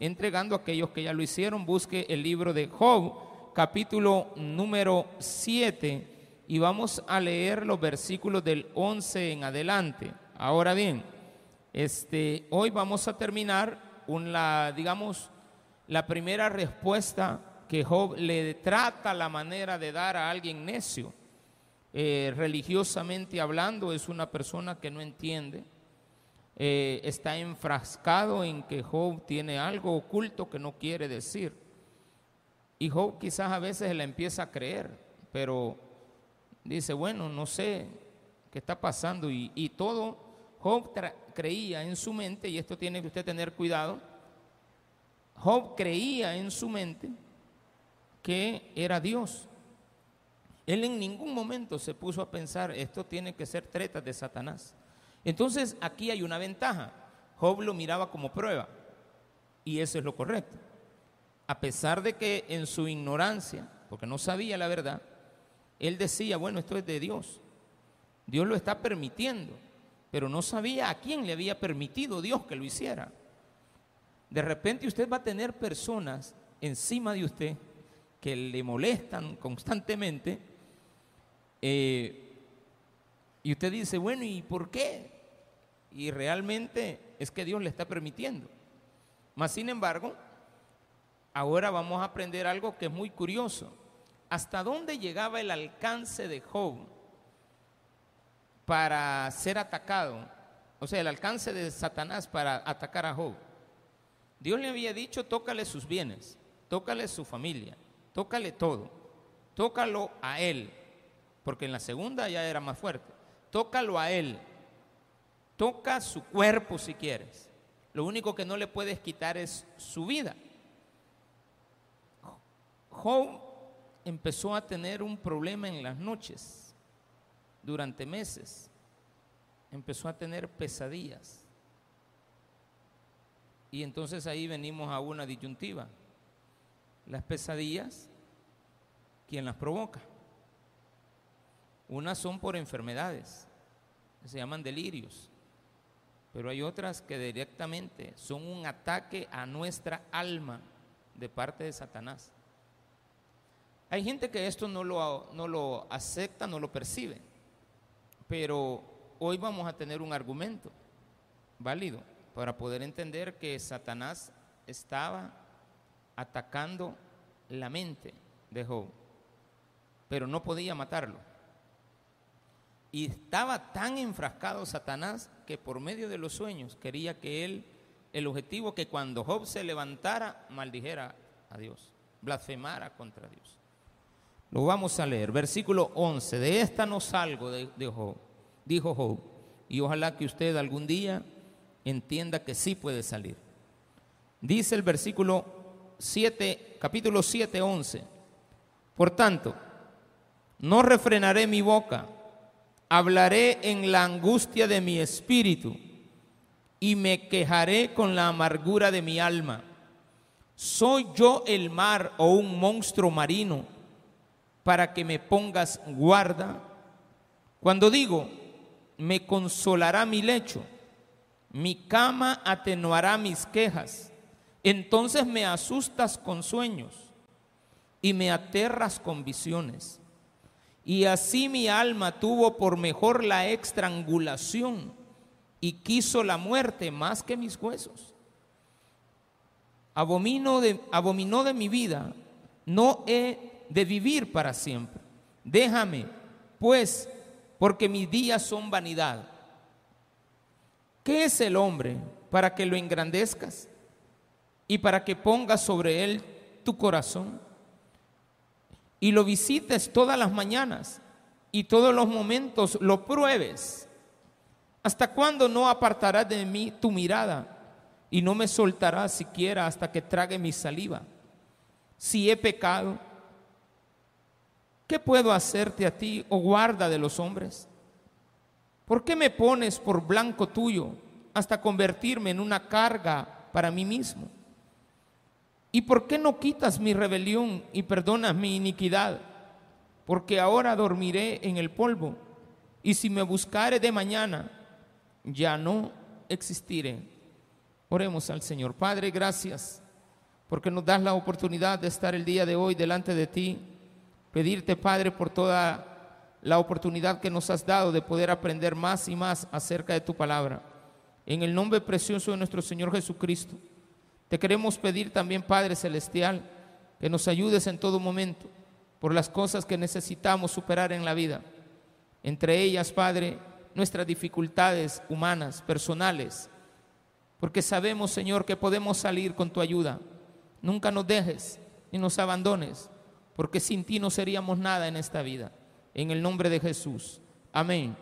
entregando a aquellos que ya lo hicieron. Busque el libro de Job, capítulo número 7, y vamos a leer los versículos del 11 en adelante. Ahora bien, este, hoy vamos a terminar una, digamos, la primera respuesta que Job le trata la manera de dar a alguien necio. Eh, religiosamente hablando, es una persona que no entiende, eh, está enfrascado en que Job tiene algo oculto que no quiere decir. Y Job quizás a veces la empieza a creer, pero dice, bueno, no sé qué está pasando. Y, y todo, Job creía en su mente, y esto tiene que usted tener cuidado, Job creía en su mente que era Dios. Él en ningún momento se puso a pensar, esto tiene que ser treta de Satanás. Entonces aquí hay una ventaja. Job lo miraba como prueba y eso es lo correcto. A pesar de que en su ignorancia, porque no sabía la verdad, él decía, bueno, esto es de Dios. Dios lo está permitiendo, pero no sabía a quién le había permitido Dios que lo hiciera. De repente usted va a tener personas encima de usted que le molestan constantemente eh, y usted dice, bueno, ¿y por qué? Y realmente es que Dios le está permitiendo. Mas, sin embargo, ahora vamos a aprender algo que es muy curioso. ¿Hasta dónde llegaba el alcance de Job para ser atacado? O sea, el alcance de Satanás para atacar a Job. Dios le había dicho, tócale sus bienes, tócale su familia, tócale todo, tócalo a él, porque en la segunda ya era más fuerte, tócalo a él, toca su cuerpo si quieres, lo único que no le puedes quitar es su vida. Job empezó a tener un problema en las noches, durante meses, empezó a tener pesadillas y entonces ahí venimos a una disyuntiva. Las pesadillas, ¿quién las provoca? Unas son por enfermedades, se llaman delirios, pero hay otras que directamente son un ataque a nuestra alma de parte de Satanás. Hay gente que esto no lo, no lo acepta, no lo percibe, pero hoy vamos a tener un argumento válido para poder entender que Satanás estaba atacando la mente de Job, pero no podía matarlo. Y estaba tan enfrascado Satanás que por medio de los sueños quería que él, el objetivo que cuando Job se levantara, maldijera a Dios, blasfemara contra Dios. Lo vamos a leer, versículo 11, de esta no salgo de, Job, dijo Job, y ojalá que usted algún día entienda que sí puede salir. Dice el versículo 7, capítulo 7, 11. Por tanto, no refrenaré mi boca, hablaré en la angustia de mi espíritu y me quejaré con la amargura de mi alma. ¿Soy yo el mar o un monstruo marino para que me pongas guarda? Cuando digo, me consolará mi lecho mi cama atenuará mis quejas. Entonces me asustas con sueños y me aterras con visiones. Y así mi alma tuvo por mejor la estrangulación y quiso la muerte más que mis huesos. Abomino de, abominó de mi vida, no he de vivir para siempre. Déjame, pues, porque mis días son vanidad. ¿Qué es el hombre para que lo engrandezcas y para que pongas sobre él tu corazón y lo visites todas las mañanas y todos los momentos lo pruebes? ¿Hasta cuándo no apartarás de mí tu mirada y no me soltarás siquiera hasta que trague mi saliva? Si he pecado, ¿qué puedo hacerte a ti, oh guarda de los hombres? ¿Por qué me pones por blanco tuyo hasta convertirme en una carga para mí mismo? ¿Y por qué no quitas mi rebelión y perdonas mi iniquidad? Porque ahora dormiré en el polvo y si me buscare de mañana, ya no existiré. Oremos al Señor. Padre, gracias porque nos das la oportunidad de estar el día de hoy delante de ti. Pedirte, Padre, por toda la oportunidad que nos has dado de poder aprender más y más acerca de tu palabra. En el nombre precioso de nuestro Señor Jesucristo, te queremos pedir también, Padre Celestial, que nos ayudes en todo momento por las cosas que necesitamos superar en la vida. Entre ellas, Padre, nuestras dificultades humanas, personales, porque sabemos, Señor, que podemos salir con tu ayuda. Nunca nos dejes ni nos abandones, porque sin ti no seríamos nada en esta vida. En el nombre de Jesús. Amén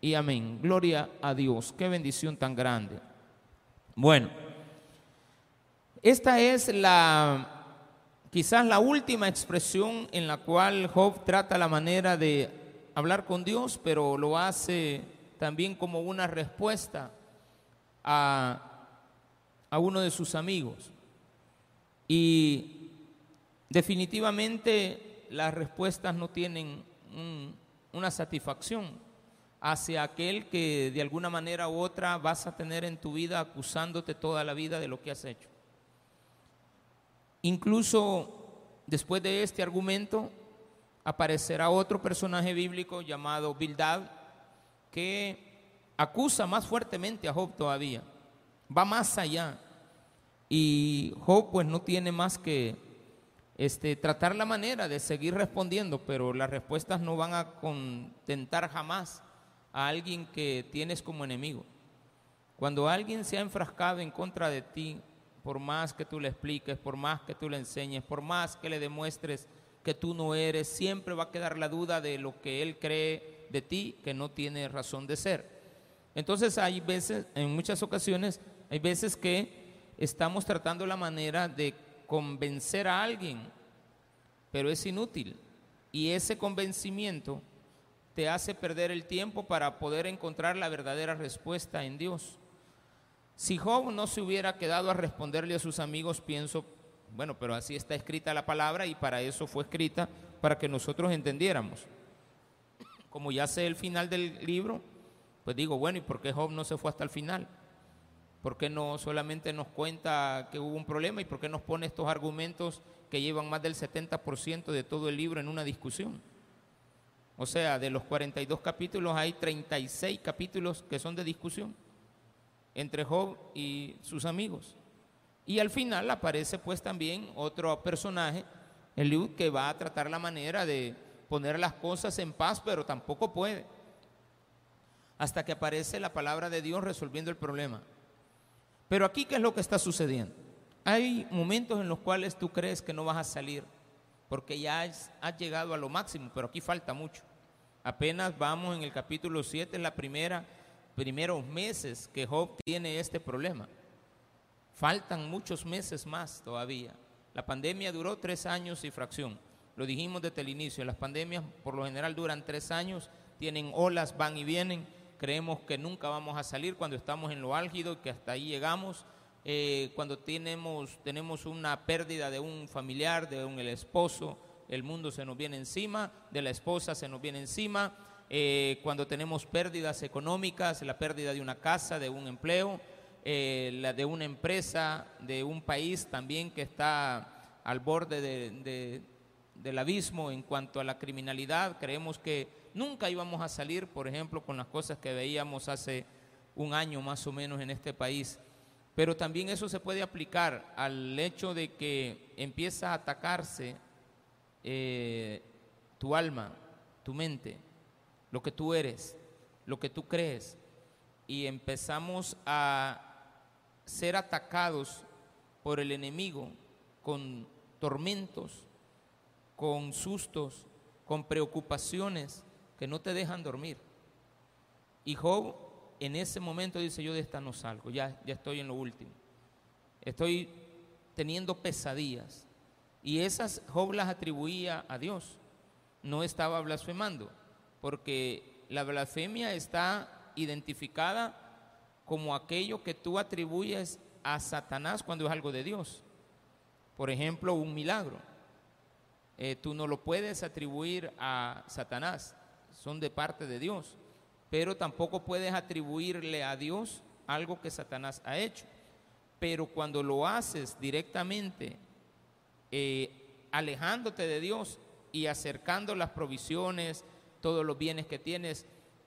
y amén. Gloria a Dios. Qué bendición tan grande. Bueno, esta es la quizás la última expresión en la cual Job trata la manera de hablar con Dios, pero lo hace también como una respuesta a, a uno de sus amigos. Y definitivamente las respuestas no tienen una satisfacción hacia aquel que de alguna manera u otra vas a tener en tu vida acusándote toda la vida de lo que has hecho. Incluso después de este argumento aparecerá otro personaje bíblico llamado Bildad que acusa más fuertemente a Job todavía, va más allá. Y Job pues no tiene más que este, tratar la manera de seguir respondiendo, pero las respuestas no van a contentar jamás a alguien que tienes como enemigo. Cuando alguien se ha enfrascado en contra de ti, por más que tú le expliques, por más que tú le enseñes, por más que le demuestres que tú no eres, siempre va a quedar la duda de lo que él cree de ti, que no tiene razón de ser. Entonces hay veces, en muchas ocasiones, hay veces que estamos tratando la manera de convencer a alguien, pero es inútil. Y ese convencimiento te hace perder el tiempo para poder encontrar la verdadera respuesta en Dios. Si Job no se hubiera quedado a responderle a sus amigos, pienso, bueno, pero así está escrita la palabra y para eso fue escrita, para que nosotros entendiéramos. Como ya sé el final del libro, pues digo, bueno, ¿y por qué Job no se fue hasta el final? ¿Por qué no solamente nos cuenta que hubo un problema y por qué nos pone estos argumentos que llevan más del 70% de todo el libro en una discusión? O sea, de los 42 capítulos hay 36 capítulos que son de discusión entre Job y sus amigos. Y al final aparece pues también otro personaje, Eliud, que va a tratar la manera de poner las cosas en paz, pero tampoco puede. Hasta que aparece la palabra de Dios resolviendo el problema. Pero aquí, ¿qué es lo que está sucediendo? Hay momentos en los cuales tú crees que no vas a salir porque ya has, llegado a lo máximo, pero aquí falta mucho. Apenas vamos en el capítulo 7, en la primera, primeros meses que Job tiene este problema. Faltan muchos meses más todavía. La pandemia duró tres años y fracción. Lo dijimos desde el inicio, las pandemias por lo general duran tres años, tienen olas, van y vienen creemos que nunca vamos a salir cuando estamos en lo álgido y que hasta ahí llegamos. Eh, cuando tenemos, tenemos una pérdida de un familiar, de un el esposo, el mundo se nos viene encima, de la esposa se nos viene encima. Eh, cuando tenemos pérdidas económicas, la pérdida de una casa, de un empleo, eh, la de una empresa, de un país también que está al borde del abismo en cuanto a la criminalidad, creemos que Nunca íbamos a salir, por ejemplo, con las cosas que veíamos hace un año más o menos en este país. Pero también eso se puede aplicar al hecho de que empieza a atacarse eh, tu alma, tu mente, lo que tú eres, lo que tú crees, y empezamos a ser atacados por el enemigo con tormentos, con sustos, con preocupaciones, que no te dejan dormir. Y Job en ese momento dice, yo de esta no salgo, ya, ya estoy en lo último. Estoy teniendo pesadillas. Y esas Job las atribuía a Dios. No estaba blasfemando, porque la blasfemia está identificada como aquello que tú atribuyes a Satanás cuando es algo de Dios. Por ejemplo, un milagro. Eh, tú no lo puedes atribuir a Satanás son de parte de Dios, pero tampoco puedes atribuirle a Dios algo que Satanás ha hecho. Pero cuando lo haces directamente eh, alejándote de Dios y acercando las provisiones, todos los bienes que tienes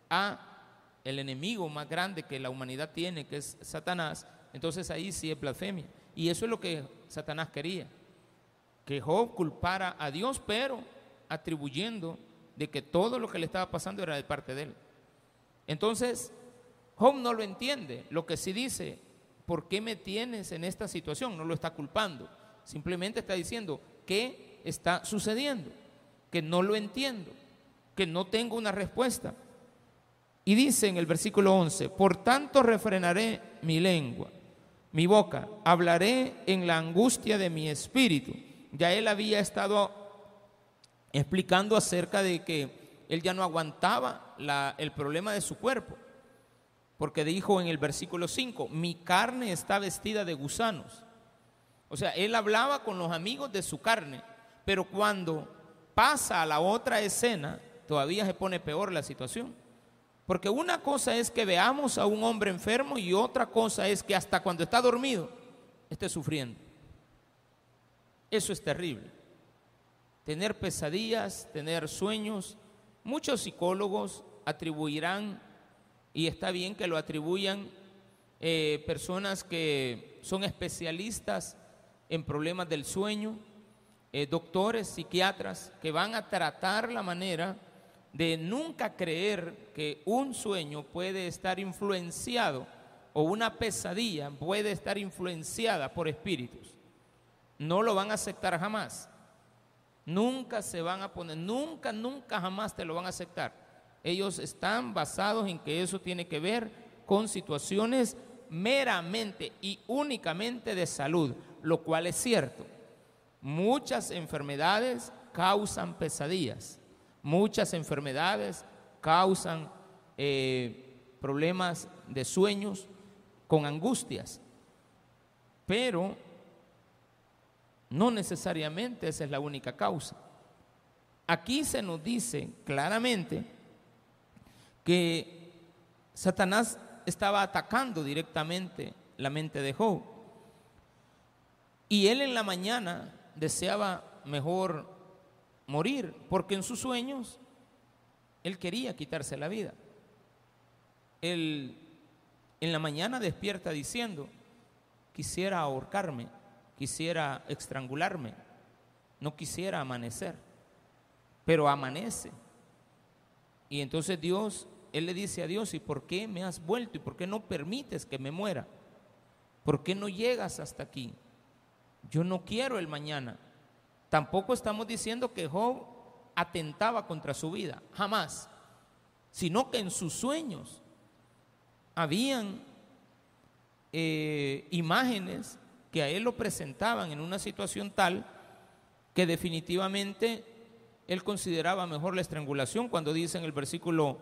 a el enemigo más grande que la humanidad tiene, que es Satanás, entonces ahí sí es blasfemia. Y eso es lo que Satanás quería, que Job culpara a Dios, pero atribuyendo de que todo lo que le estaba pasando era de parte de él. Entonces, Job no lo entiende, lo que sí dice, ¿por qué me tienes en esta situación? No lo está culpando, simplemente está diciendo, ¿qué está sucediendo? Que no lo entiendo, que no tengo una respuesta. Y dice en el versículo 11, por tanto refrenaré mi lengua, mi boca, hablaré en la angustia de mi espíritu. Ya él había estado explicando acerca de que él ya no aguantaba el problema de su cuerpo, porque dijo en el versículo 5, mi carne está vestida de gusanos. O sea, él hablaba con los amigos de su carne, pero cuando pasa a la otra escena, todavía se pone peor la situación. Porque una cosa es que veamos a un hombre enfermo y otra cosa es que hasta cuando está dormido esté sufriendo. Eso es terrible. Tener pesadillas, tener sueños. Muchos psicólogos atribuirán, y está bien que lo atribuyan, eh, personas que son especialistas en problemas del sueño, eh, doctores, psiquiatras, que van a tratar la manera de nunca creer que un sueño puede estar influenciado o una pesadilla puede estar influenciada por espíritus. No lo van a aceptar jamás. Nunca se van a poner, nunca, nunca jamás te lo van a aceptar. Ellos están basados en que eso tiene que ver con situaciones meramente y únicamente de salud, lo cual es cierto. Muchas enfermedades causan pesadillas Muchas enfermedades causan eh, problemas de sueños con angustias, pero no necesariamente esa es la única causa. Aquí se nos dice claramente que Satanás estaba atacando directamente la mente de Job. Y él en la mañana deseaba mejor morir, porque en sus sueños él quería quitarse la vida. Él en la mañana despierta diciendo, quisiera ahorcarme, quisiera estrangularme, no quisiera amanecer, pero amanece. Y entonces Dios, él le dice a Dios, ¿y por qué me has vuelto? ¿Y por qué no permites que me muera? ¿Por qué no llegas hasta aquí? Yo no quiero el mañana. Tampoco estamos diciendo que Job atentaba contra su vida, jamás, sino que en sus sueños habían eh, imágenes que a él lo presentaban en una situación tal que definitivamente él consideraba mejor la estrangulación cuando dice en el versículo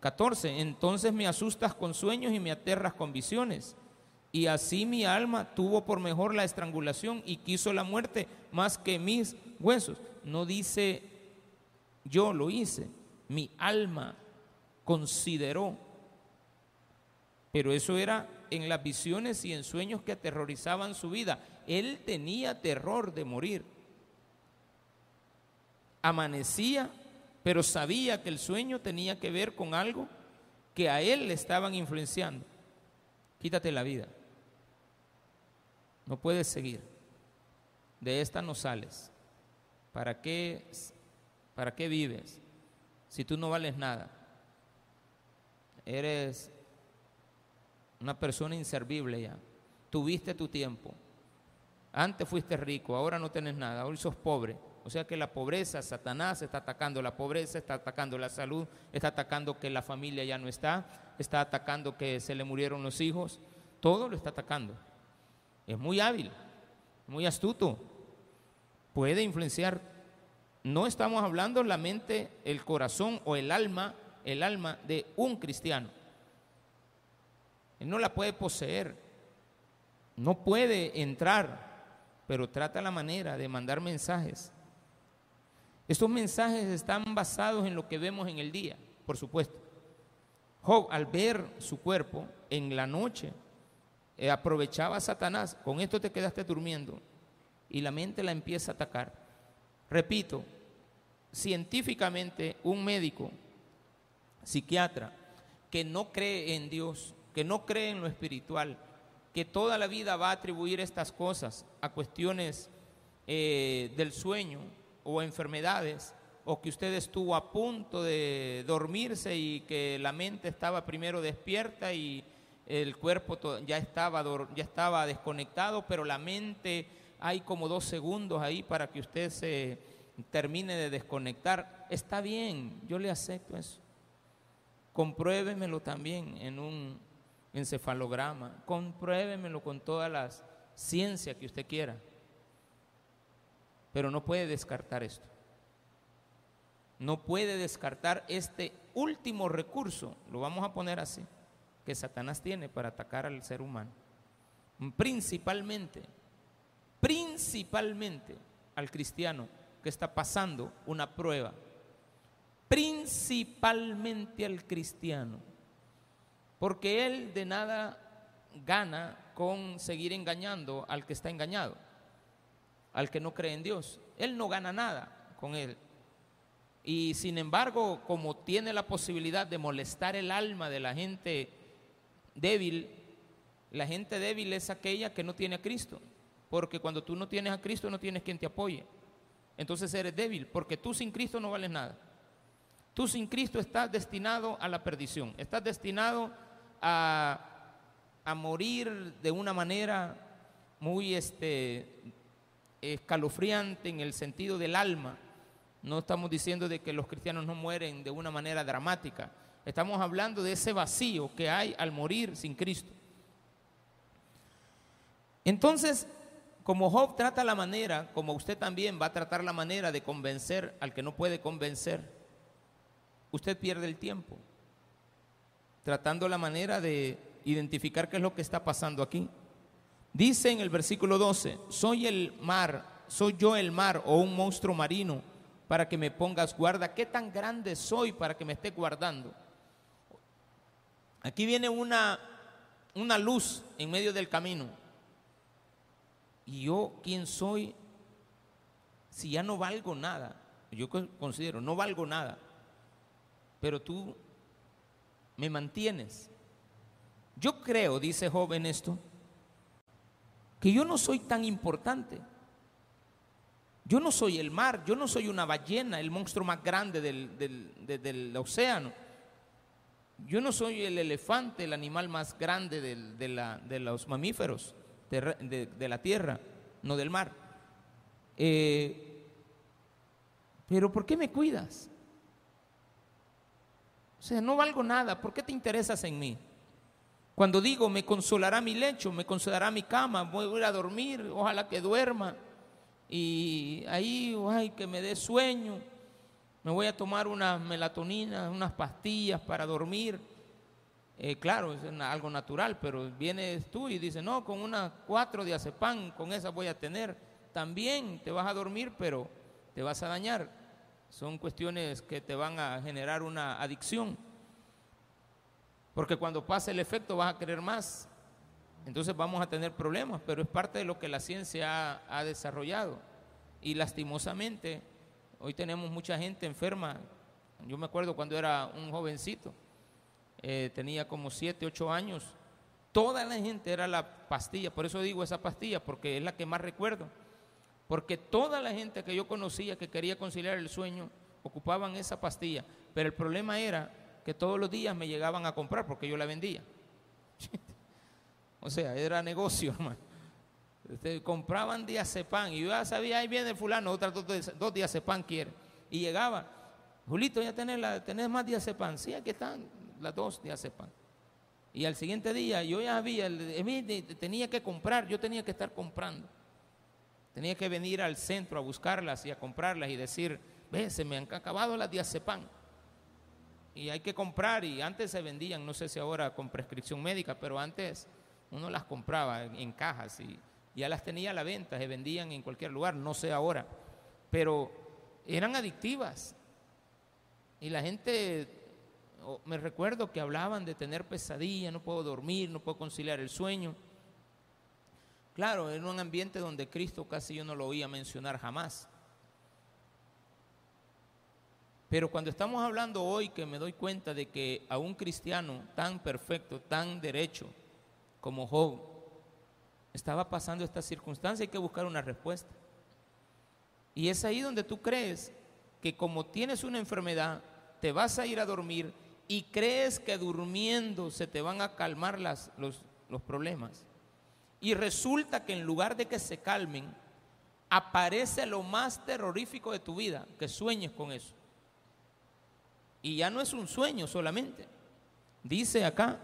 14, entonces me asustas con sueños y me aterras con visiones. Y así mi alma tuvo por mejor la estrangulación y quiso la muerte más que mis huesos. No dice yo lo hice, mi alma consideró. Pero eso era en las visiones y en sueños que aterrorizaban su vida. Él tenía terror de morir. Amanecía, pero sabía que el sueño tenía que ver con algo que a él le estaban influenciando. Quítate la vida. No puedes seguir. De esta no sales. ¿Para qué, ¿Para qué vives si tú no vales nada? Eres una persona inservible ya. Tuviste tu tiempo. Antes fuiste rico, ahora no tienes nada, hoy sos pobre. O sea que la pobreza, Satanás está atacando la pobreza, está atacando la salud, está atacando que la familia ya no está, está atacando que se le murieron los hijos, todo lo está atacando. Es muy hábil, muy astuto. Puede influenciar. No estamos hablando la mente, el corazón o el alma, el alma de un cristiano. Él no la puede poseer. No puede entrar, pero trata la manera de mandar mensajes. Estos mensajes están basados en lo que vemos en el día, por supuesto. Job, al ver su cuerpo en la noche, eh, aprovechaba a Satanás, con esto te quedaste durmiendo, y la mente la empieza a atacar. Repito, científicamente un médico, psiquiatra, que no cree en Dios, que no cree en lo espiritual, que toda la vida va a atribuir estas cosas a cuestiones eh, del sueño o enfermedades, o que usted estuvo a punto de dormirse y que la mente estaba primero despierta y el cuerpo ya estaba, ya estaba desconectado, pero la mente hay como dos segundos ahí para que usted se termine de desconectar. Está bien, yo le acepto eso. Compruébemelo también en un encefalograma, compruébemelo con todas las ciencias que usted quiera. Pero no puede descartar esto. No puede descartar este último recurso, lo vamos a poner así, que Satanás tiene para atacar al ser humano. Principalmente, principalmente al cristiano que está pasando una prueba. Principalmente al cristiano. Porque él de nada gana con seguir engañando al que está engañado al que no cree en Dios. Él no gana nada con él. Y sin embargo, como tiene la posibilidad de molestar el alma de la gente débil, la gente débil es aquella que no tiene a Cristo. Porque cuando tú no tienes a Cristo no tienes quien te apoye. Entonces eres débil, porque tú sin Cristo no vales nada. Tú sin Cristo estás destinado a la perdición. Estás destinado a, a morir de una manera muy este, escalofriante en el sentido del alma. No estamos diciendo de que los cristianos no mueren de una manera dramática. Estamos hablando de ese vacío que hay al morir sin Cristo. Entonces, como Job trata la manera, como usted también va a tratar la manera de convencer al que no puede convencer, usted pierde el tiempo tratando la manera de identificar qué es lo que está pasando aquí. Dice en el versículo 12, soy el mar, soy yo el mar o un monstruo marino para que me pongas guarda. ¿Qué tan grande soy para que me esté guardando? Aquí viene una, una luz en medio del camino. ¿Y yo quién soy si ya no valgo nada? Yo considero, no valgo nada. Pero tú me mantienes. Yo creo, dice joven esto, que yo no soy tan importante. Yo no soy el mar, yo no soy una ballena, el monstruo más grande del, océano. Yo no soy el elefante, el animal más grande de, los mamíferos de, la tierra, no del mar. Eh, pero ¿por qué me cuidas? O sea, no valgo nada, ¿por qué te interesas en mí? Cuando digo, me consolará mi lecho, me consolará mi cama, voy a a dormir, ojalá que duerma. Y ahí, ay, que me dé sueño. Me voy a tomar unas melatonina, unas pastillas para dormir. Eh, claro, es algo natural, pero vienes tú y dices, no, con unas cuatro de azepam, con esas voy a tener. También te vas a dormir, pero te vas a dañar. Son cuestiones que te van a generar una adicción. Porque cuando pase el efecto vas a querer más. Entonces vamos a tener problemas, pero es parte de lo que la ciencia ha, desarrollado. Y lastimosamente, hoy tenemos mucha gente enferma. Yo me acuerdo cuando era un jovencito, eh, tenía como 7, 8 años. Toda la gente era la pastilla, por eso digo esa pastilla, porque es la que más recuerdo. Porque toda la gente que yo conocía que quería conciliar el sueño ocupaban esa pastilla. Pero el problema era que todos los días me llegaban a comprar porque yo la vendía. o sea, era negocio, hermano. Este, compraban diazepam y yo ya sabía, ahí viene fulano, otras dos, dos diazepam quiere. Y llegaba, Julito, ya tenés, la, tenés más diazepam. Sí, aquí están las dos diazepam. Y al siguiente día yo ya había, tenía que comprar, yo tenía que estar comprando. Tenía que venir al centro a buscarlas y a comprarlas y decir, ve, se me han acabado las diazepam y hay que comprar y antes se vendían, no sé si ahora con prescripción médica, pero antes uno las compraba en, cajas y ya las tenía a la venta, se vendían en cualquier lugar, no sé ahora, pero eran adictivas. Y la gente, me recuerdo que hablaban de tener pesadilla, no puedo dormir, no puedo conciliar el sueño. Claro, en un ambiente donde Cristo casi yo no lo oía mencionar jamás. Pero cuando estamos hablando hoy que me doy cuenta de que a un cristiano tan perfecto, tan derecho como Job, estaba pasando esta circunstancia, hay que buscar una respuesta. Y es ahí donde tú crees que como tienes una enfermedad, te vas a ir a dormir y crees que durmiendo se te van a calmar las, los, los problemas. Y resulta que en lugar de que se calmen, aparece lo más terrorífico de tu vida, que sueñes con eso. Y ya no es un sueño solamente. Dice acá,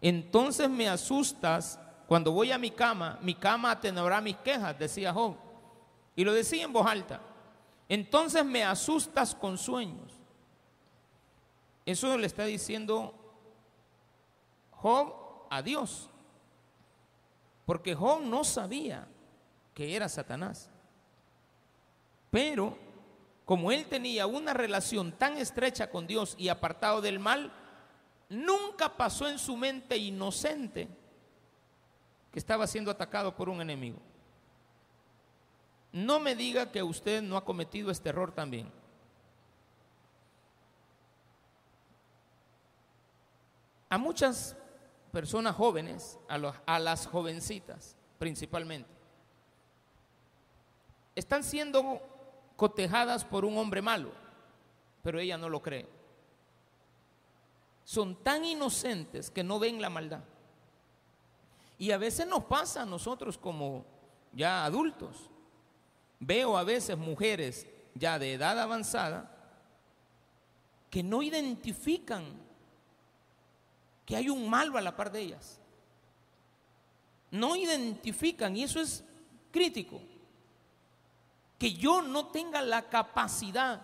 entonces me asustas cuando voy a mi cama, mi cama atenuará mis quejas, decía Job. Y lo decía en voz alta. Entonces me asustas con sueños. Eso le está diciendo Job a Dios. Porque Job no sabía que era Satanás. Pero como él tenía una relación tan estrecha con Dios y apartado del mal, nunca pasó en su mente inocente que estaba siendo atacado por un enemigo. No me diga que usted no ha cometido este error también. A muchas personas jóvenes, a, las jovencitas principalmente, están siendo cotejadas por un hombre malo, pero ella no lo cree. Son tan inocentes que no ven la maldad. Y a veces nos pasa a nosotros como ya adultos. Veo a veces mujeres ya de edad avanzada que no identifican que hay un malo a la par de ellas. No identifican, y eso es crítico que yo no tenga la capacidad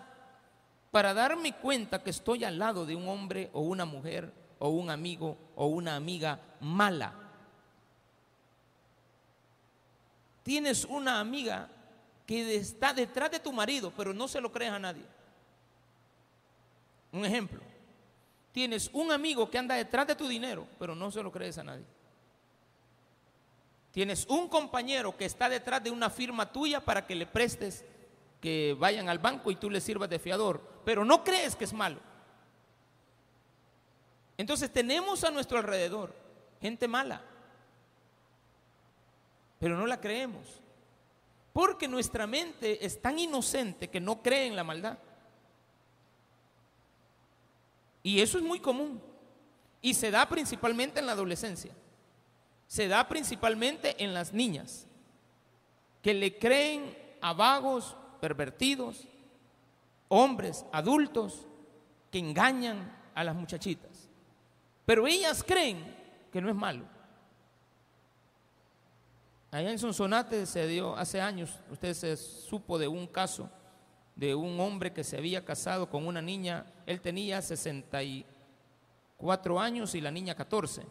para darme cuenta que estoy al lado de un hombre o una mujer o un amigo o una amiga mala. Tienes una amiga que está detrás de tu marido, pero no se lo crees a nadie. Un ejemplo. Tienes un amigo que anda detrás de tu dinero, pero no se lo crees a nadie. Tienes un compañero que está detrás de una firma tuya para que le prestes que vayan al banco y tú le sirvas de fiador, pero no crees que es malo. Entonces tenemos a nuestro alrededor gente mala, pero no la creemos, porque nuestra mente es tan inocente que no cree en la maldad. Y eso es muy común, y se da principalmente en la adolescencia se da principalmente en las niñas, que le creen a vagos, pervertidos, hombres, adultos, que engañan a las muchachitas. Pero ellas creen que no es malo. Allá en Sonsonate se dio hace años, usted se supo de un caso de un hombre que se había casado con una niña, él tenía 64 años y la niña 14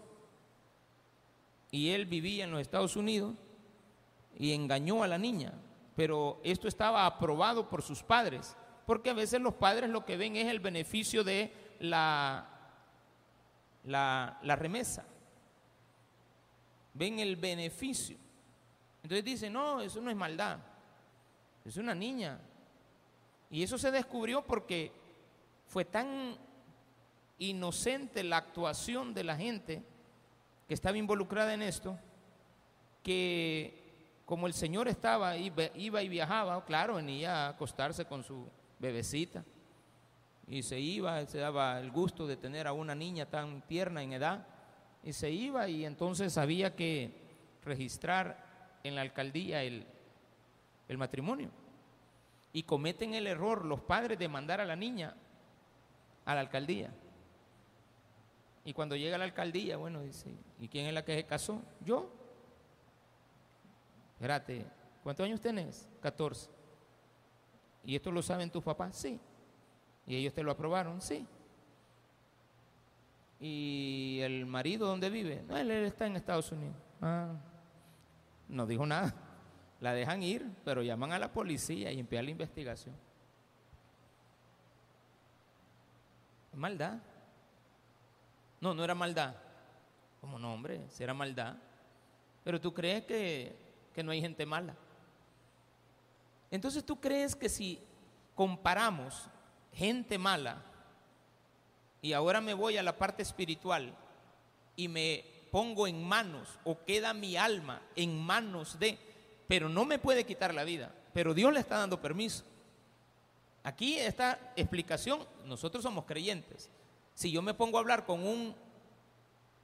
y él vivía en los Estados Unidos y engañó a la niña. Pero esto estaba aprobado por sus padres, porque a veces los padres lo que ven es el beneficio de la, la, remesa. Ven el beneficio. Entonces dicen, no, eso no es maldad, es una niña. Y eso se descubrió porque fue tan inocente la actuación de la gente que estaba involucrada en esto, que como el Señor estaba, iba y viajaba, claro, venía a acostarse con su bebecita y se iba, se daba el gusto de tener a una niña tan tierna en edad y se iba y entonces había que registrar en la alcaldía el, el matrimonio. Y cometen el error los padres de mandar a la niña a la alcaldía. Y cuando llega a la alcaldía, bueno, dice, ¿y quién es la que se casó? Yo. Espérate, ¿cuántos años tenés? 14. ¿Y esto lo saben tus papás? Sí. ¿Y ellos te lo aprobaron? Sí. ¿Y el marido dónde vive? No, él, está en Estados Unidos. Ah, no dijo nada. La dejan ir, pero llaman a la policía y empiezan la investigación. Maldad. No, no era maldad. Como no, hombre, si era maldad. Pero tú crees que, que no hay gente mala. Entonces tú crees que si comparamos gente mala y ahora me voy a la parte espiritual y me pongo en manos o queda mi alma en manos de, pero no me puede quitar la vida, pero Dios le está dando permiso. Aquí esta explicación, nosotros somos creyentes. Si yo me pongo a hablar con un,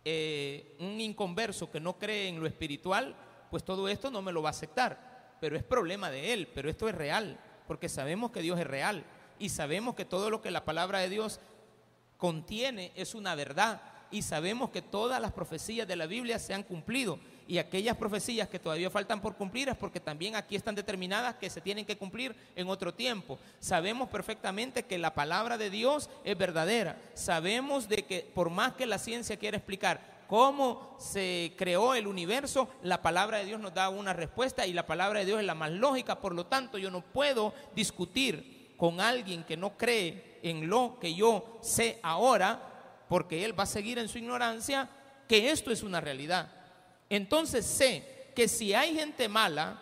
eh, un inconverso que no cree en lo espiritual, pues todo esto no me lo va a aceptar. Pero es problema de él, pero esto es real, porque sabemos que Dios es real y sabemos que todo lo que la palabra de Dios contiene es una verdad y sabemos que todas las profecías de la Biblia se han cumplido y aquellas profecías que todavía faltan por cumplir es porque también aquí están determinadas que se tienen que cumplir en otro tiempo. Sabemos perfectamente que la palabra de Dios es verdadera. Sabemos de que por más que la ciencia quiera explicar cómo se creó el universo, la palabra de Dios nos da una respuesta y la palabra de Dios es la más lógica, por lo tanto yo no puedo discutir con alguien que no cree en lo que yo sé ahora, porque él va a seguir en su ignorancia, que esto es una realidad. Entonces sé que si hay gente mala,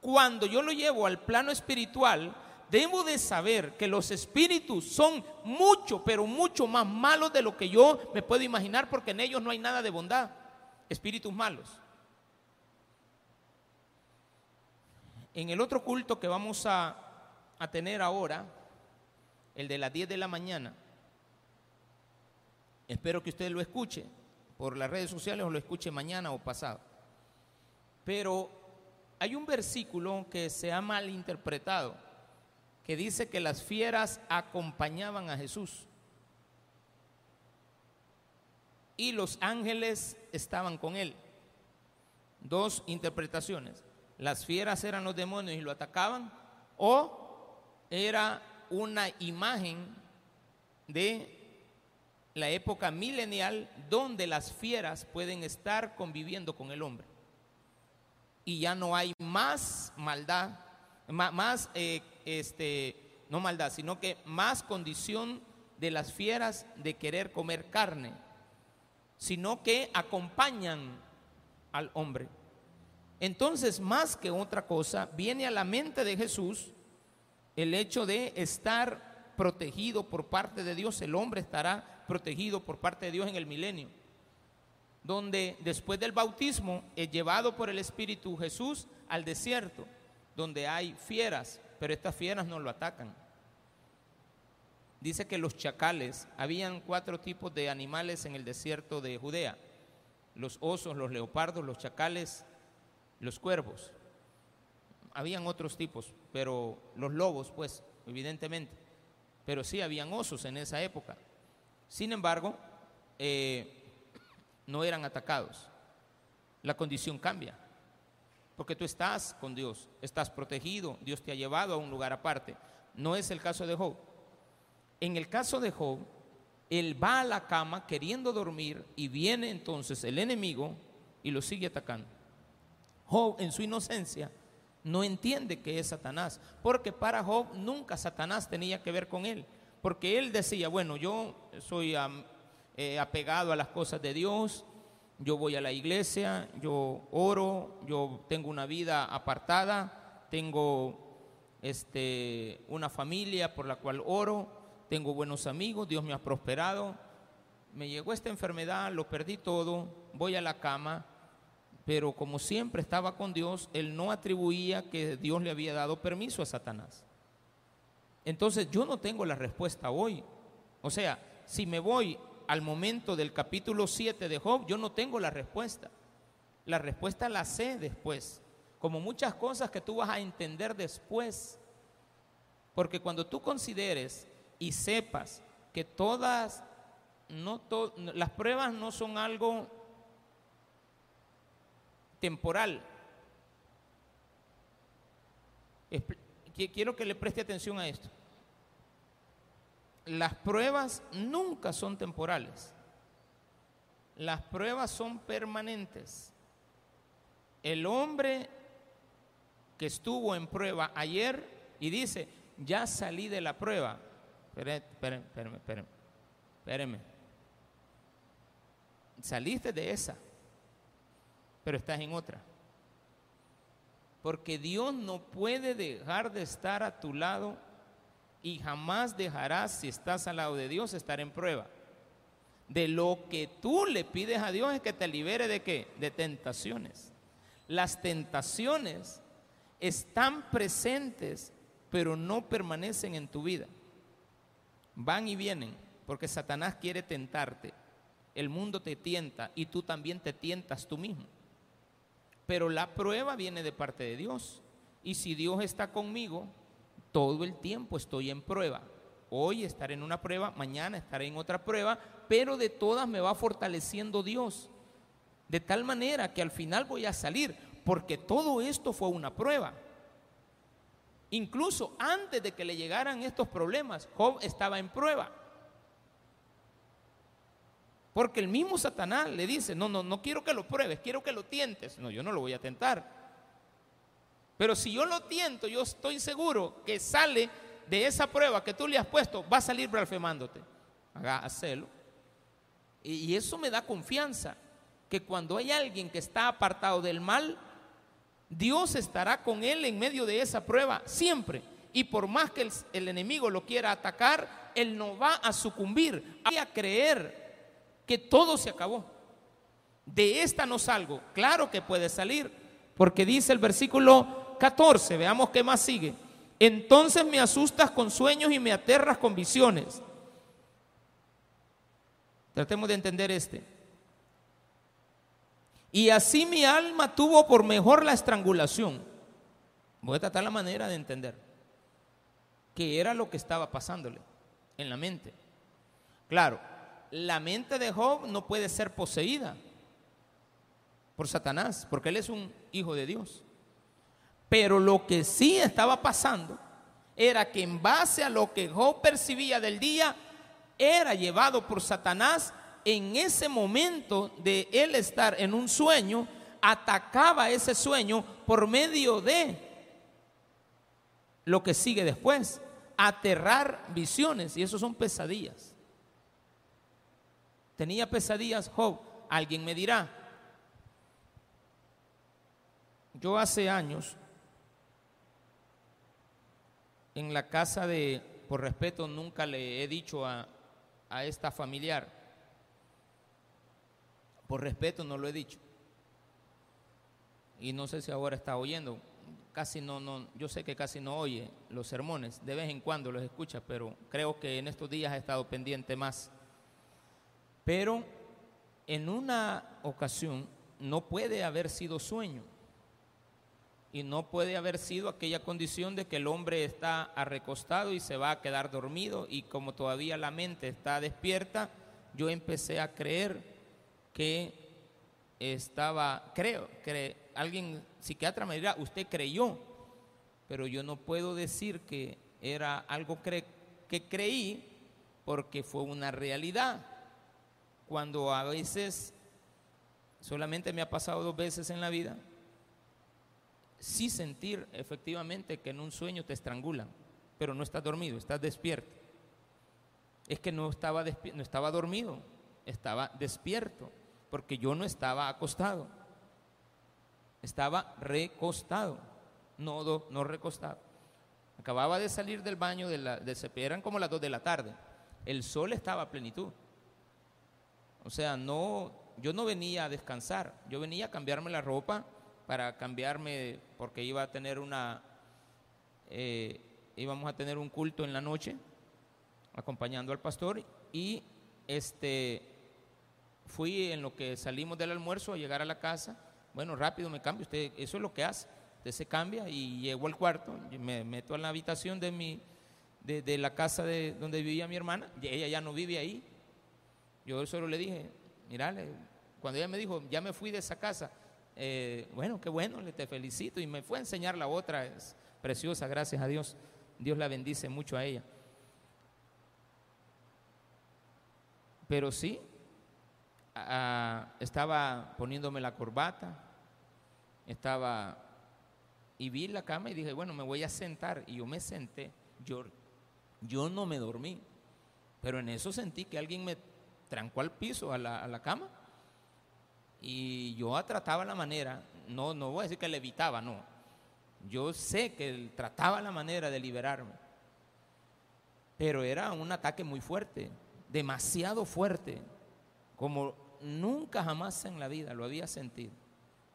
cuando yo lo llevo al plano espiritual, debo de saber que los espíritus son mucho, pero mucho más malos de lo que yo me puedo imaginar, porque en ellos no hay nada de bondad. Espíritus malos. En el otro culto que vamos a, a tener ahora, el de las 10 de la mañana, espero que usted lo escuche por las redes sociales o lo escuche mañana o pasado. Pero hay un versículo que se ha malinterpretado, que dice que las fieras acompañaban a Jesús y los ángeles estaban con él. Dos interpretaciones. Las fieras eran los demonios y lo atacaban o era una imagen de la época milenial donde las fieras pueden estar conviviendo con el hombre. Y ya no hay más maldad, más, eh, este, no maldad, sino que más condición de las fieras de querer comer carne, sino que acompañan al hombre. Entonces, más que otra cosa, viene a la mente de Jesús el hecho de estar protegido por parte de Dios. El hombre estará protegido por parte de Dios en el milenio, donde después del bautismo es llevado por el Espíritu Jesús al desierto, donde hay fieras, pero estas fieras no lo atacan. Dice que los chacales, habían cuatro tipos de animales en el desierto de Judea, los osos, los leopardos, los chacales, los cuervos. Habían otros tipos, pero los lobos, pues, evidentemente. Pero sí habían osos en esa época. Sin embargo, eh, no eran atacados. La condición cambia, porque tú estás con Dios, estás protegido, Dios te ha llevado a un lugar aparte. No es el caso de Job. En el caso de Job, él va a la cama queriendo dormir y viene entonces el enemigo y lo sigue atacando. Job en su inocencia no entiende que es Satanás, porque para Job nunca Satanás tenía que ver con él porque él decía, bueno, yo soy eh, apegado a las cosas de Dios, yo voy a la iglesia, yo oro, yo tengo una vida apartada, tengo este, una familia por la cual oro, tengo buenos amigos, Dios me ha prosperado, me llegó esta enfermedad, lo perdí todo, voy a la cama, pero como siempre estaba con Dios, él no atribuía que Dios le había dado permiso a Satanás. Entonces yo no tengo la respuesta hoy. O sea, si me voy al momento del capítulo 7 de Job, yo no tengo la respuesta. La respuesta la sé después, como muchas cosas que tú vas a entender después. Porque cuando tú consideres y sepas que todas, no las pruebas no son algo temporal. Quiero que le preste atención a esto las pruebas nunca son temporales. Las pruebas son permanentes. El hombre que estuvo en prueba ayer y dice, ya salí de la prueba. Espérenme, espérenme, espérenme, espérenme. Saliste de esa. pero estás en otra. Porque Dios no puede dejar de estar a tu lado y jamás dejarás, si estás al lado de Dios, estar en prueba. De lo que tú le pides a Dios es que te libere de qué? De tentaciones. Las tentaciones están presentes, pero no permanecen en tu vida. Van y vienen, porque Satanás quiere tentarte. El mundo te tienta y tú también te tientas tú mismo. Pero la prueba viene de parte de Dios. Y si Dios está conmigo, todo el tiempo estoy en prueba. Hoy estaré en una prueba, mañana estaré en otra prueba, pero de todas me va fortaleciendo Dios. De tal manera que al final voy a salir, porque todo esto fue una prueba. Incluso antes de que le llegaran estos problemas, Job estaba en prueba. Porque el mismo Satanás le dice, no, no, no quiero que lo pruebes, quiero que lo tientes. No, yo no lo voy a tentar. Pero si yo lo tiento, yo estoy seguro que sale de esa prueba que tú le has puesto, va a salir blasfemándote. Haga, hacelo. Y, y eso me da confianza, que cuando hay alguien que está apartado del mal, Dios estará con él en medio de esa prueba siempre. Y por más que el, enemigo lo quiera atacar, él no va a sucumbir, hay a creer que todo se acabó. De esta no salgo. Claro que puede salir, porque dice el versículo 14, veamos qué más sigue. Entonces me asustas con sueños y me aterras con visiones. Tratemos de entender este. Y así mi alma tuvo por mejor la estrangulación. Voy a tratar la manera de entender que era lo que estaba pasándole en la mente. Claro, la mente de Job no puede ser poseída por Satanás, porque él es un hijo de Dios. Pero lo que sí estaba pasando era que en base a lo que Job percibía del día, era llevado por Satanás en ese momento de él estar en un sueño, atacaba ese sueño por medio de lo que sigue después, aterrar visiones, y eso son pesadillas. Tenía pesadillas Job, alguien me dirá, yo hace años, en la casa de, por respeto, nunca le he dicho a, a esta familiar, por respeto no lo he dicho. Y no sé si ahora está oyendo, casi no, no, yo sé que casi no oye los sermones, de vez en cuando los escucha, pero creo que en estos días ha estado pendiente más. Pero en una ocasión no puede haber sido sueño y no puede haber sido aquella condición de que el hombre está recostado y se va a quedar dormido y como todavía la mente está despierta, yo empecé a creer que estaba, creo, que alguien psiquiatra me dirá, usted creyó, pero yo no puedo decir que era algo que creí porque fue una realidad. Cuando a veces, solamente me ha pasado dos veces en la vida, sí sentir efectivamente que en un sueño te estrangulan, pero no estás dormido, estás despierto. Es que no estaba, no estaba dormido, estaba despierto, porque yo no estaba acostado, estaba recostado, no, no recostado. Acababa de salir del baño, de la, de, eran como las dos de la tarde, el sol estaba a plenitud. O sea, no, yo no venía a descansar, yo venía a cambiarme la ropa para cambiarme porque iba a tener una, eh, íbamos a tener un culto en la noche acompañando al pastor y este fui en lo que salimos del almuerzo a llegar a la casa, bueno, rápido me cambio, usted, eso es lo que hace, usted se cambia y llego al cuarto, me meto en la habitación de mi, de, la casa de donde vivía mi hermana, ella ya no vive ahí, yo solo le dije, mira, cuando ella me dijo, ya me fui de esa casa, eh, bueno, qué bueno, le te felicito. Y me fue a enseñar la otra, es preciosa, gracias a Dios. Dios la bendice mucho a ella. Pero sí, estaba poniéndome la corbata, estaba y vi la cama y dije, bueno, me voy a sentar. Y yo me senté, yo, yo no me dormí, pero en eso sentí que alguien me trancó al piso, a la, a la cama. Y yo trataba la manera, no, no voy a decir que le evitaba, no. Yo sé que trataba la manera de liberarme. Pero era un ataque muy fuerte, demasiado fuerte, como nunca jamás en la vida lo había sentido.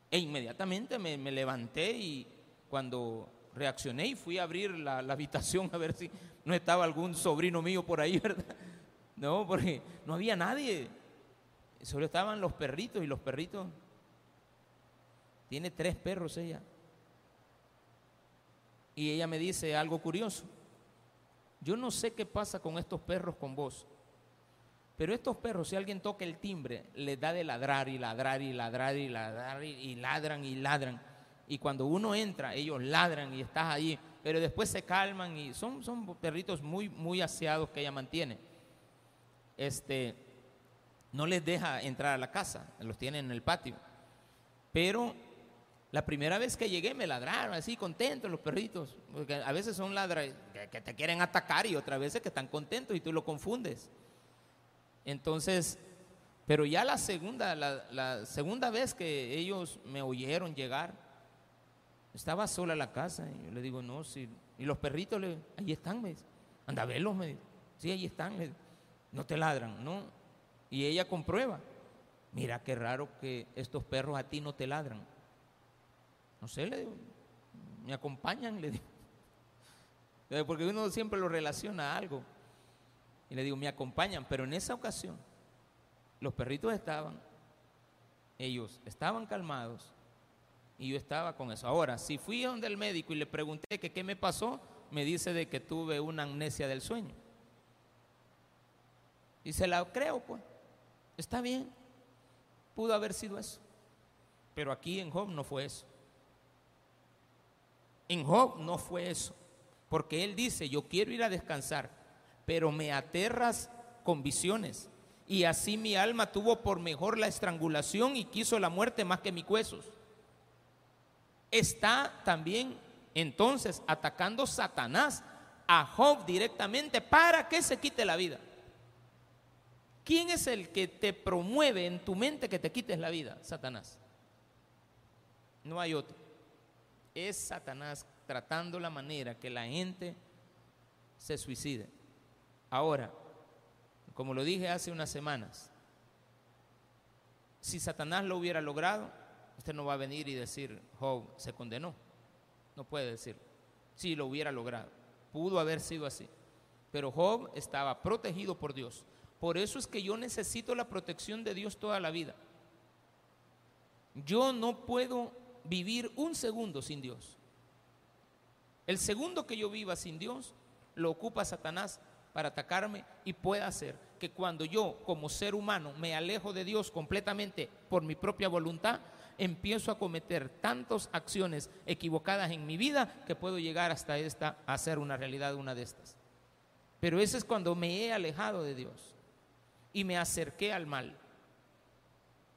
E inmediatamente me, levanté y cuando reaccioné y fui a abrir la, habitación a ver si no estaba algún sobrino mío por ahí, ¿verdad? No, porque no había nadie. Solo estaban los perritos y los perritos. Tiene tres perros ella. Y ella me dice algo curioso. Yo no sé qué pasa con estos perros con vos. Pero estos perros, si alguien toca el timbre, les da de ladrar y ladrar y ladrar y ladrar y, ladran y ladran. Y cuando uno entra, ellos ladran y estás ahí, pero después se calman y son, son perritos muy, muy aseados que ella mantiene. Este, no les deja entrar a la casa, los tiene en el patio. Pero la primera vez que llegué me ladraron así contentos los perritos, porque a veces son ladras que te quieren atacar y otras veces que están contentos y tú lo confundes. Entonces, pero ya la segunda, la, segunda vez que ellos me oyeron llegar, estaba sola la casa y yo le digo, no, sí, y los perritos, le, ahí están, me anda a verlos, me sí, ahí están, no te ladran, no, y ella comprueba, mira qué raro que estos perros a ti no te ladran. No sé, le digo, me acompañan, le digo. Porque uno siempre lo relaciona a algo. Y le digo, me acompañan, pero en esa ocasión los perritos estaban, ellos estaban calmados y yo estaba con eso. Ahora, si fui donde el médico y le pregunté qué me pasó, me dice de que tuve una amnesia del sueño. Y se la creo, pues. Está bien. Pudo haber sido eso. Pero aquí en Job no fue eso. En Job no fue eso, porque él dice, yo quiero ir a descansar, pero me aterras con visiones. Y así mi alma tuvo por mejor la estrangulación y quiso la muerte más que mis huesos. Está también entonces atacando Satanás a Job directamente para que se quite la vida. ¿Quién es el que te promueve en tu mente que te quites la vida? Satanás. No hay otro es Satanás tratando la manera que la gente se suicide. Ahora, como lo dije hace unas semanas, si Satanás lo hubiera logrado, usted no va a venir y decir, Job se condenó. No puede decir, si lo hubiera logrado. Pudo haber sido así. Pero Job estaba protegido por Dios. Por eso es que yo necesito la protección de Dios toda la vida. Yo no puedo vivir un segundo sin Dios. El segundo que yo viva sin Dios lo ocupa Satanás para atacarme y puede hacer que cuando yo como ser humano me alejo de Dios completamente por mi propia voluntad, empiezo a cometer tantas acciones equivocadas en mi vida que puedo llegar hasta esta a ser una realidad una de estas. Pero ese es cuando me he alejado de Dios y me acerqué al mal.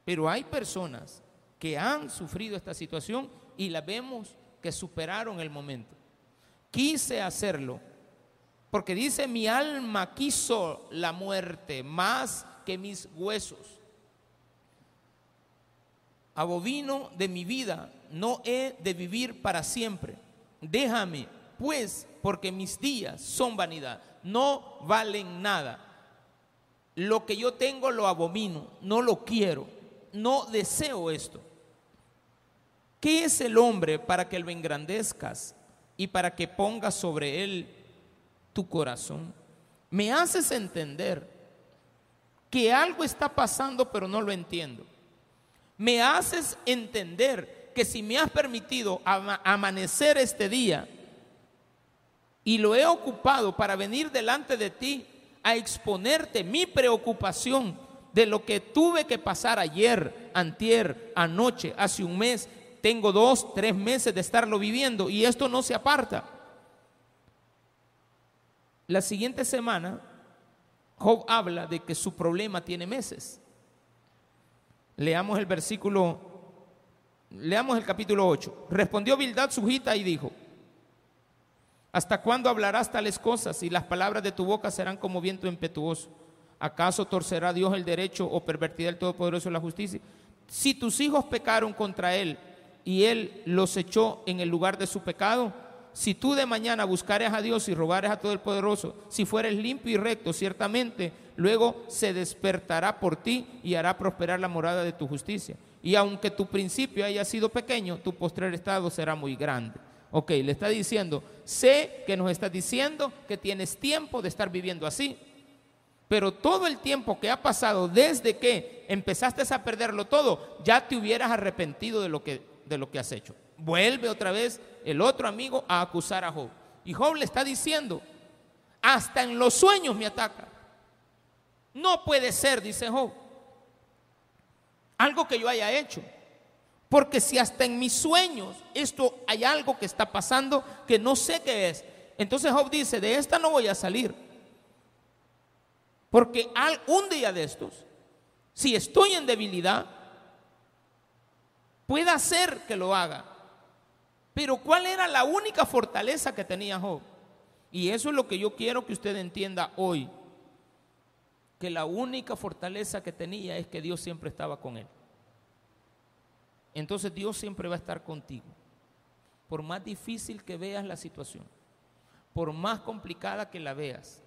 Pero hay personas que han sufrido esta situación y la vemos que superaron el momento. Quise hacerlo, porque dice, mi alma quiso la muerte más que mis huesos. Abovino de mi vida, no he de vivir para siempre. Déjame, pues, porque mis días son vanidad, no valen nada. Lo que yo tengo lo abomino, no lo quiero, no deseo esto. ¿Qué es el hombre para que lo engrandezcas y para que pongas sobre él tu corazón? Me haces entender que algo está pasando pero no lo entiendo. Me haces entender que si me has permitido amanecer este día y lo he ocupado para venir delante de ti a exponerte mi preocupación de lo que tuve que pasar ayer, antier, anoche, hace un mes, tengo dos, tres meses de estarlo viviendo y esto no se aparta. La siguiente semana, Job habla de que su problema tiene meses. Leamos el versículo, leamos el capítulo 8. Respondió Bildad sujita y dijo, ¿hasta cuándo hablarás tales cosas y las palabras de tu boca serán como viento impetuoso? ¿Acaso torcerá Dios el derecho o pervertirá el Todopoderoso la justicia? Si tus hijos pecaron contra él y él los echó en el lugar de su pecado, si tú de mañana buscares a Dios y rogares a todo el poderoso, si fueres limpio y recto, ciertamente luego se despertará por ti y hará prosperar la morada de tu justicia. Y aunque tu principio haya sido pequeño, tu postrer estado será muy grande. Ok, le está diciendo, sé que nos está diciendo que tienes tiempo de estar viviendo así, pero todo el tiempo que ha pasado desde que empezaste a perderlo todo, ya te hubieras arrepentido de lo que, de lo que has hecho. Vuelve otra vez el otro amigo a acusar a Job. Y Job le está diciendo, hasta en los sueños me ataca. No puede ser, dice Job, algo que yo haya hecho. Porque si hasta en mis sueños esto hay algo que está pasando que no sé qué es, entonces Job dice, de esta no voy a salir. Porque un día de estos, si estoy en debilidad, puede ser que lo haga. Pero ¿cuál era la única fortaleza que tenía Job? Y eso es lo que yo quiero que usted entienda hoy. Que la única fortaleza que tenía es que Dios siempre estaba con él entonces Dios siempre va a estar contigo. Por más difícil que veas la situación, por más complicada que la veas,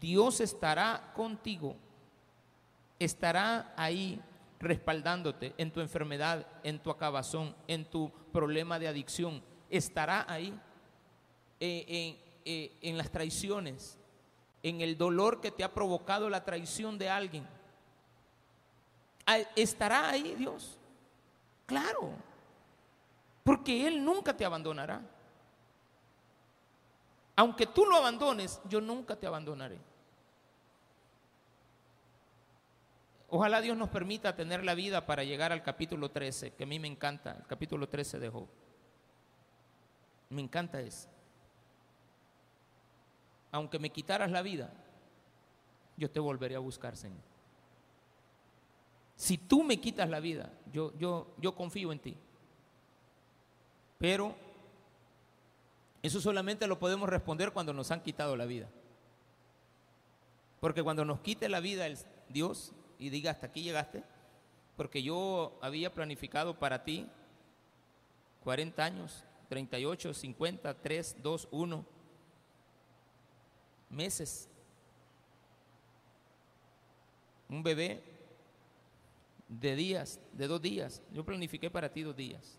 Dios estará contigo, estará ahí respaldándote en tu enfermedad, en tu acabazón, en tu problema de adicción, estará ahí eh, eh, en las traiciones, en el dolor que te ha provocado la traición de alguien. Estará ahí Dios. Claro, porque Él nunca te abandonará. Aunque tú lo abandones, yo nunca te abandonaré. Ojalá Dios nos permita tener la vida para llegar al capítulo 13, que a mí me encanta, el capítulo 13 de Job. Me encanta eso. Aunque me quitaras la vida, yo te volveré a buscar, Señor. Si tú me quitas la vida, yo, yo, yo confío en ti. Pero eso solamente lo podemos responder cuando nos han quitado la vida. Porque cuando nos quite la vida el Dios y diga hasta aquí llegaste, porque yo había planificado para ti 40 años, 38, 50, 3, 2, 1 meses. Un bebé de días, de dos días. Yo planifiqué para ti dos días.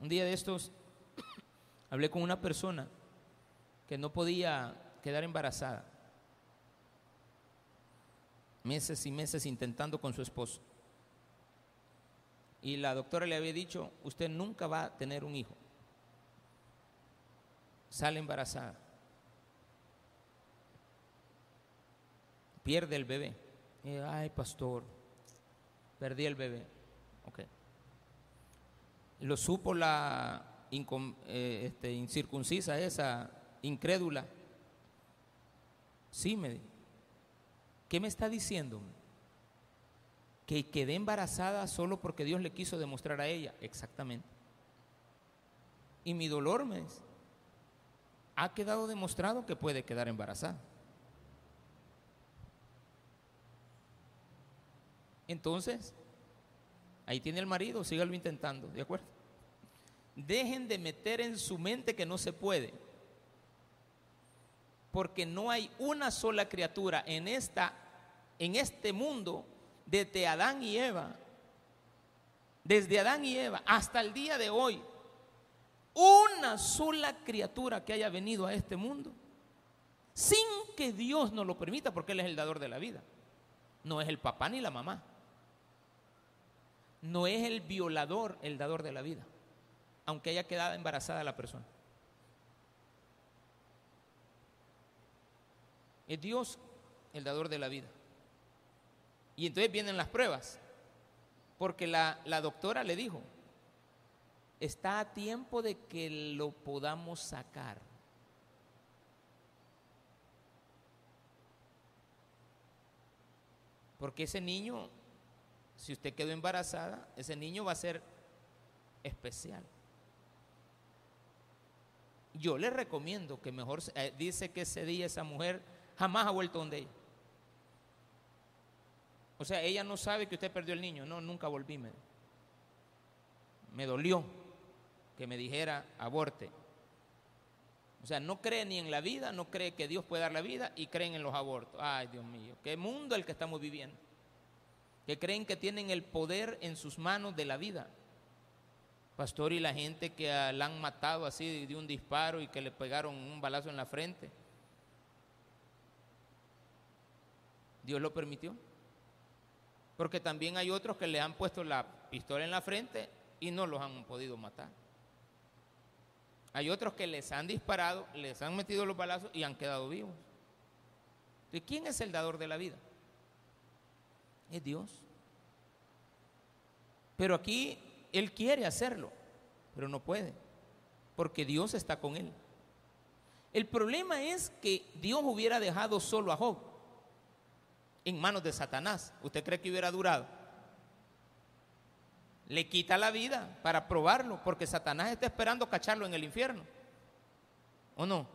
Un día de estos hablé con una persona que no podía quedar embarazada. Meses y meses intentando con su esposo. Y la doctora le había dicho, usted nunca va a tener un hijo. Sale embarazada. Pierde el bebé. ay, pastor, Perdí el bebé. Ok. Lo supo la eh, este, incircuncisa esa, incrédula. Sí, me dijo. ¿Qué me está diciendo? Que quedé embarazada solo porque Dios le quiso demostrar a ella. Exactamente. Y mi dolor me dice, ha quedado demostrado que puede quedar embarazada. Entonces, ahí tiene el marido, sígalo intentando, ¿de acuerdo? Dejen de meter en su mente que no se puede. Porque no hay una sola criatura en esta en este mundo desde Adán y Eva. Desde Adán y Eva hasta el día de hoy una sola criatura que haya venido a este mundo sin que Dios nos lo permita, porque Él es el dador de la vida. No es el papá ni la mamá no es el violador el dador de la vida, aunque haya quedado embarazada la persona. Es Dios el dador de la vida. Y entonces vienen las pruebas, porque la, la doctora le dijo, está a tiempo de que lo podamos sacar. Porque ese niño si usted quedó embarazada, ese niño va a ser especial. Yo le recomiendo que mejor, eh, dice que ese día esa mujer jamás ha vuelto donde ella. O sea, ella no sabe que usted perdió el niño. No, nunca volví. Me, me dolió que me dijera aborte. O sea, no cree ni en la vida, no cree que Dios puede dar la vida y creen en los abortos. Ay, Dios mío, qué mundo el que estamos viviendo. Que creen que tienen el poder en sus manos de la vida. Pastor, y la gente que la han matado así de un disparo y que le pegaron un balazo en la frente. Dios lo permitió. Porque también hay otros que le han puesto la pistola en la frente y no los han podido matar. Hay otros que les han disparado, les han metido los balazos y han quedado vivos. ¿De quién es el dador de la vida? Es Dios. Pero aquí Él quiere hacerlo, pero no puede, porque Dios está con Él. El problema es que Dios hubiera dejado solo a Job en manos de Satanás. ¿Usted cree que hubiera durado? Le quita la vida para probarlo, porque Satanás está esperando cacharlo en el infierno. ¿O no?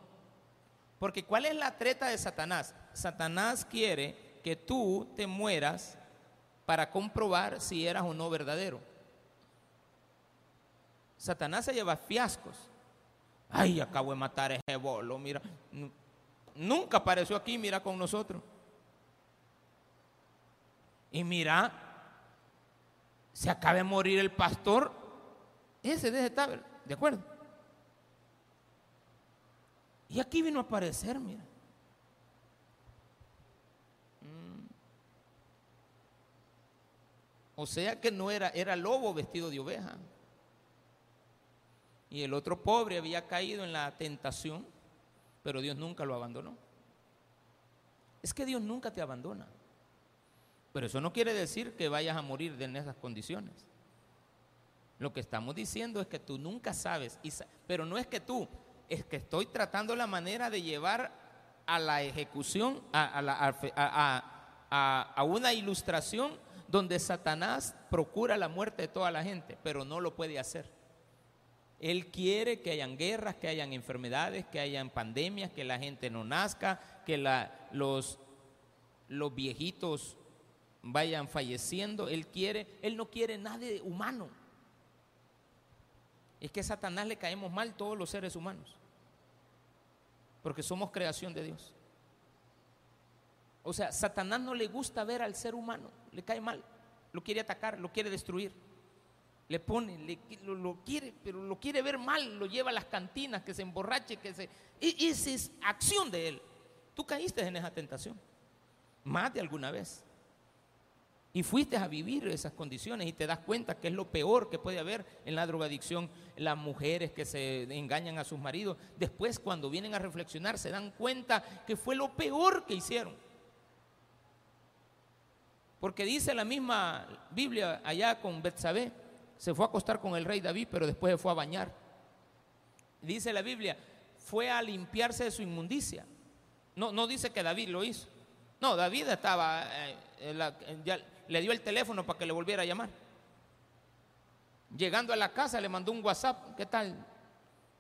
Porque ¿cuál es la treta de Satanás? Satanás quiere que tú te mueras para comprobar si eras o no verdadero. Satanás se lleva fiascos. Ay, acabo de matar a ese bolo, mira. Nunca apareció aquí, mira con nosotros. Y mira, se acaba de morir el pastor, ese de ese ¿de acuerdo? Y aquí vino a aparecer, mira. O sea que no era, era lobo vestido de oveja. Y el otro pobre había caído en la tentación, pero Dios nunca lo abandonó. Es que Dios nunca te abandona. Pero eso no quiere decir que vayas a morir en esas condiciones. Lo que estamos diciendo es que tú nunca sabes, pero no es que tú, es que estoy tratando la manera de llevar a la ejecución, a, a una ilustración donde Satanás procura la muerte de toda la gente, pero no lo puede hacer. Él quiere que hayan guerras, que hayan enfermedades, que hayan pandemias, que la gente no nazca, que los, viejitos vayan falleciendo. Él quiere, él no quiere nada humano. Es que a Satanás le caemos mal todos los seres humanos. Porque somos creación de Dios. O sea, Satanás no le gusta ver al ser humano, le cae mal, lo quiere atacar, lo quiere destruir. Le pone, lo, quiere, pero lo quiere ver mal, lo lleva a las cantinas, que se emborrache, que se... E, esa es acción de él. Tú caíste en esa tentación, más de alguna vez. Y fuiste a vivir esas condiciones y te das cuenta que es lo peor que puede haber en la drogadicción, las mujeres que se engañan a sus maridos. Después cuando vienen a reflexionar se dan cuenta que fue lo peor que hicieron. Porque dice la misma Biblia allá con Betsabé, se fue a acostar con el rey David, pero después se fue a bañar. Dice la Biblia, fue a limpiarse de su inmundicia. No, no dice que David lo hizo. No, David estaba, eh, le dio el teléfono para que le volviera a llamar. Llegando a la casa le mandó un WhatsApp, ¿qué tal?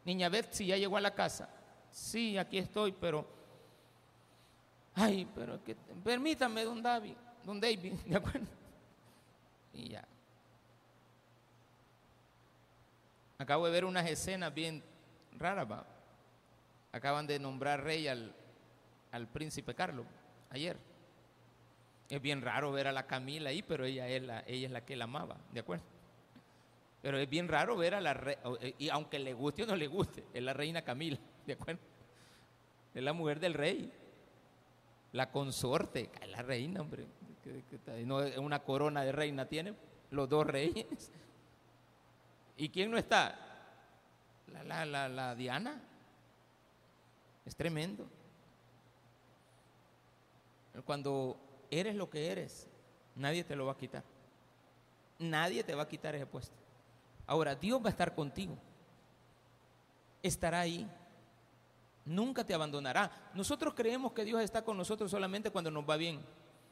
Niña Betsy ya llegó a la casa. Sí, aquí estoy, pero... Ay, pero que, permítame, don David, don David, ¿de acuerdo? Y ya. Acabo de ver unas escenas bien raras, Acaban de nombrar rey al, al príncipe Carlos ayer. Es bien raro ver a la Camila ahí, pero ella es la, ella es la que la amaba, ¿de acuerdo? Pero es bien raro ver a la reina, eh, y aunque le guste o no le guste, es la reina Camila, ¿de acuerdo? Es la mujer del rey, la consorte, es la reina, hombre. No, una corona de reina tiene los dos reyes. ¿Y quién no está? La, la, la, la Diana. Es tremendo. Cuando eres lo que eres, nadie te lo va a quitar. Nadie te va a quitar ese puesto. Ahora, Dios va a estar contigo. Estará ahí. Nunca te abandonará. Nosotros creemos que Dios está con nosotros solamente cuando nos va bien.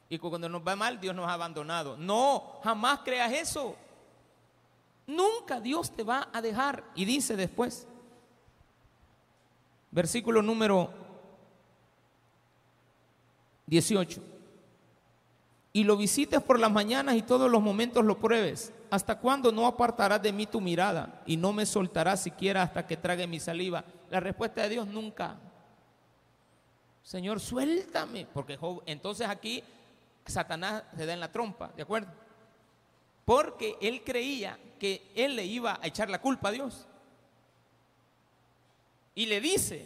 Y cuando nos va mal, Dios nos ha abandonado. No, jamás creas eso. Nunca Dios te va a dejar. Y dice después, versículo número 18. y lo visites por las mañanas y todos los momentos lo pruebes, ¿hasta cuándo no apartarás de mí tu mirada y no me soltarás siquiera hasta que trague mi saliva? La respuesta de Dios nunca. Señor, suéltame, porque entonces aquí Satanás se da en la trompa, ¿de acuerdo? Porque él creía que él le iba a echar la culpa a Dios. Y le dice,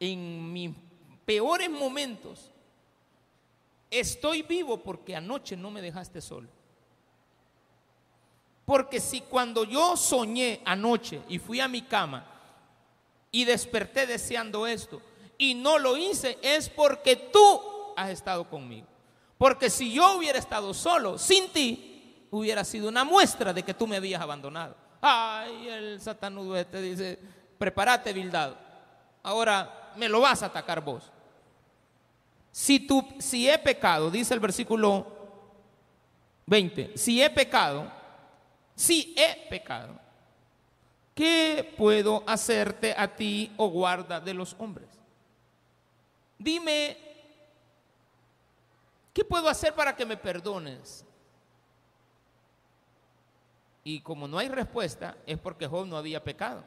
en mis peores momentos, estoy vivo porque anoche no me dejaste solo. Porque si cuando yo soñé anoche y fui a mi cama y desperté deseando esto y no lo hice, es porque tú has estado conmigo. Porque si yo hubiera estado solo, sin ti, hubiera sido una muestra de que tú me habías abandonado. Ay, el satanudo este dice, prepárate. Ahora me lo vas a atacar vos. Si, tú, si he pecado, dice el versículo 20, si he pecado, si he pecado, ¿qué puedo hacerte a ti, oh guarda de los hombres? Dime, ¿qué puedo hacer para que me perdones? Y como no hay respuesta, es porque Job no había pecado,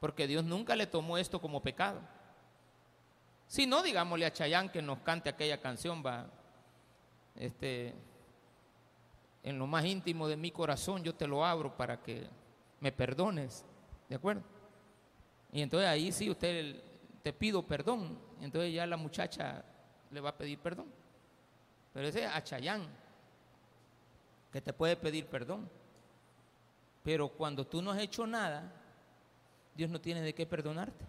porque Dios nunca le tomó esto como pecado. Si no, digámosle a Chayán que nos cante aquella canción, va, este, en lo más íntimo de mi corazón yo te lo abro para que me perdones, ¿de acuerdo? Y entonces ahí sí usted te pido perdón, entonces ya la muchacha le va a pedir perdón. Pero ese es a Chayán, que te puede pedir perdón. Pero cuando tú no has hecho nada, Dios no tiene de qué perdonarte.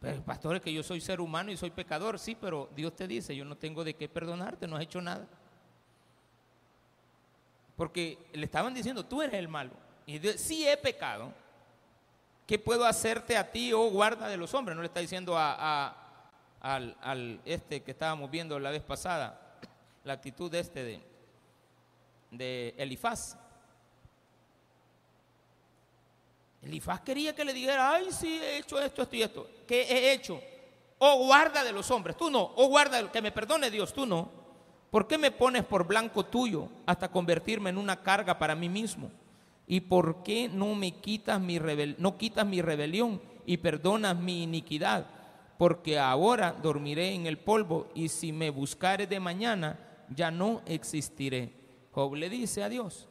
Pero pastor, es que yo soy ser humano y soy pecador, sí, pero Dios te dice, yo no tengo de qué perdonarte, no has hecho nada. Porque le estaban diciendo, tú eres el malo. Y Dios, sí he pecado, ¿qué puedo hacerte a ti, oh guarda de los hombres? No le está diciendo a, al, este que estábamos viendo la vez pasada, la actitud de este de, de Elifaz. Elifaz quería que le dijera, ay, sí, he hecho esto, esto y esto. ¿Qué he hecho? Oh guarda de los hombres, tú no. Oh guarda, que me perdone Dios, tú no. ¿Por qué me pones por blanco tuyo hasta convertirme en una carga para mí mismo? ¿Y por qué no me quitas mi no quitas mi rebelión y perdonas mi iniquidad? Porque ahora dormiré en el polvo y si me buscares de mañana ya no existiré. Job le dice a Dios,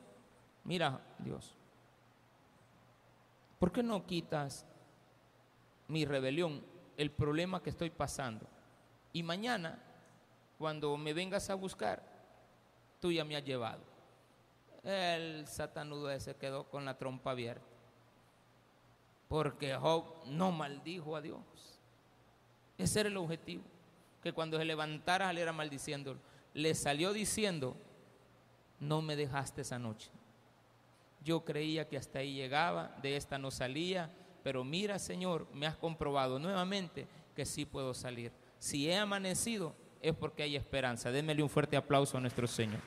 mira Dios, ¿por qué no quitas mi rebelión, el problema que estoy pasando? Y mañana, cuando me vengas a buscar, tú ya me has llevado. El satanudo ese quedó con la trompa abierta. Porque Job no maldijo a Dios. Ese era el objetivo. Que cuando se levantara, le era maldiciéndolo. Le salió diciendo, no me dejaste esa noche. Yo creía que hasta ahí llegaba, de esta no salía, pero mira Señor, me has comprobado nuevamente que sí puedo salir. Si he amanecido es porque hay esperanza. Démele un fuerte aplauso a nuestro Señor.